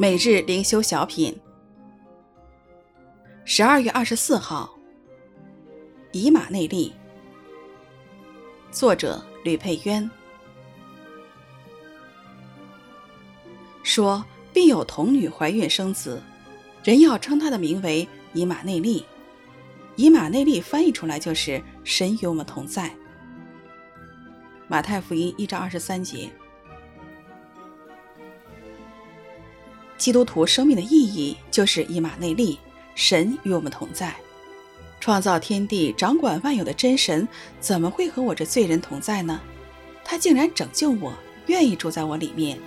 每日灵修小品，十二月二十四号，以马内利。作者吕佩渊说：“必有童女怀孕生子，人要称她的名为以马内利。以马内利翻译出来就是神与我们同在。”马太福音一章二十三节。基督徒生命的意义就是以马内利，神与我们同在。创造天地、掌管万有的真神，怎么会和我这罪人同在呢？他竟然拯救我，愿意住在我里面，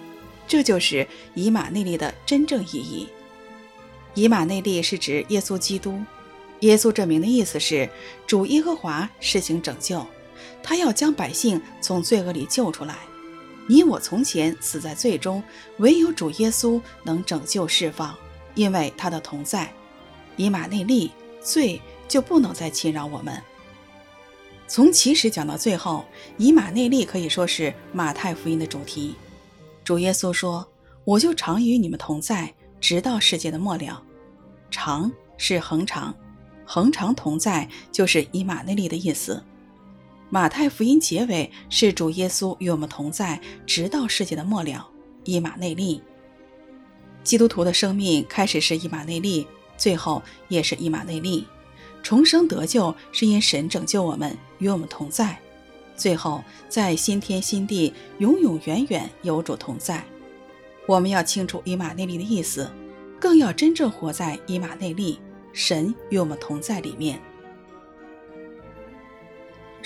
这就是以马内利的真正意义。以马内利是指耶稣基督。耶稣这名的意思是主耶和华施行拯救，他要将百姓从罪恶里救出来。你我从前死在罪中，唯有主耶稣能拯救释放，因为他的同在，以马内利，罪就不能再侵扰我们。从起始讲到最后，以马内利可以说是马太福音的主题。主耶稣说：“我就常与你们同在，直到世界的末了。”常是恒常，恒常同在就是以马内利的意思。马太福音结尾是主耶稣与我们同在，直到世界的末了。以马内利，基督徒的生命开始是以马内利，最后也是以马内利。重生得救是因神拯救我们，与我们同在，最后在新天新地永永远远有主同在。我们要清楚以马内利的意思，更要真正活在以马内利，神与我们同在里面。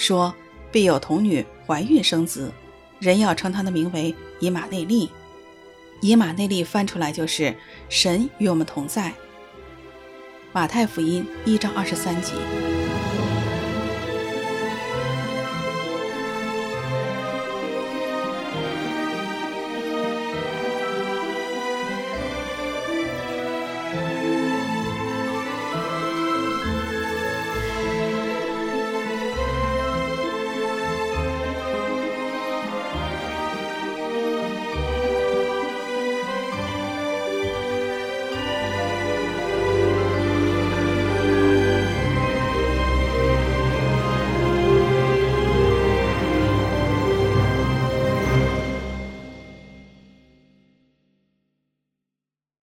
说必有童女怀孕生子，人要称她的名为以马内利。以马内利翻出来就是神与我们同在。马太福音一章二十三节。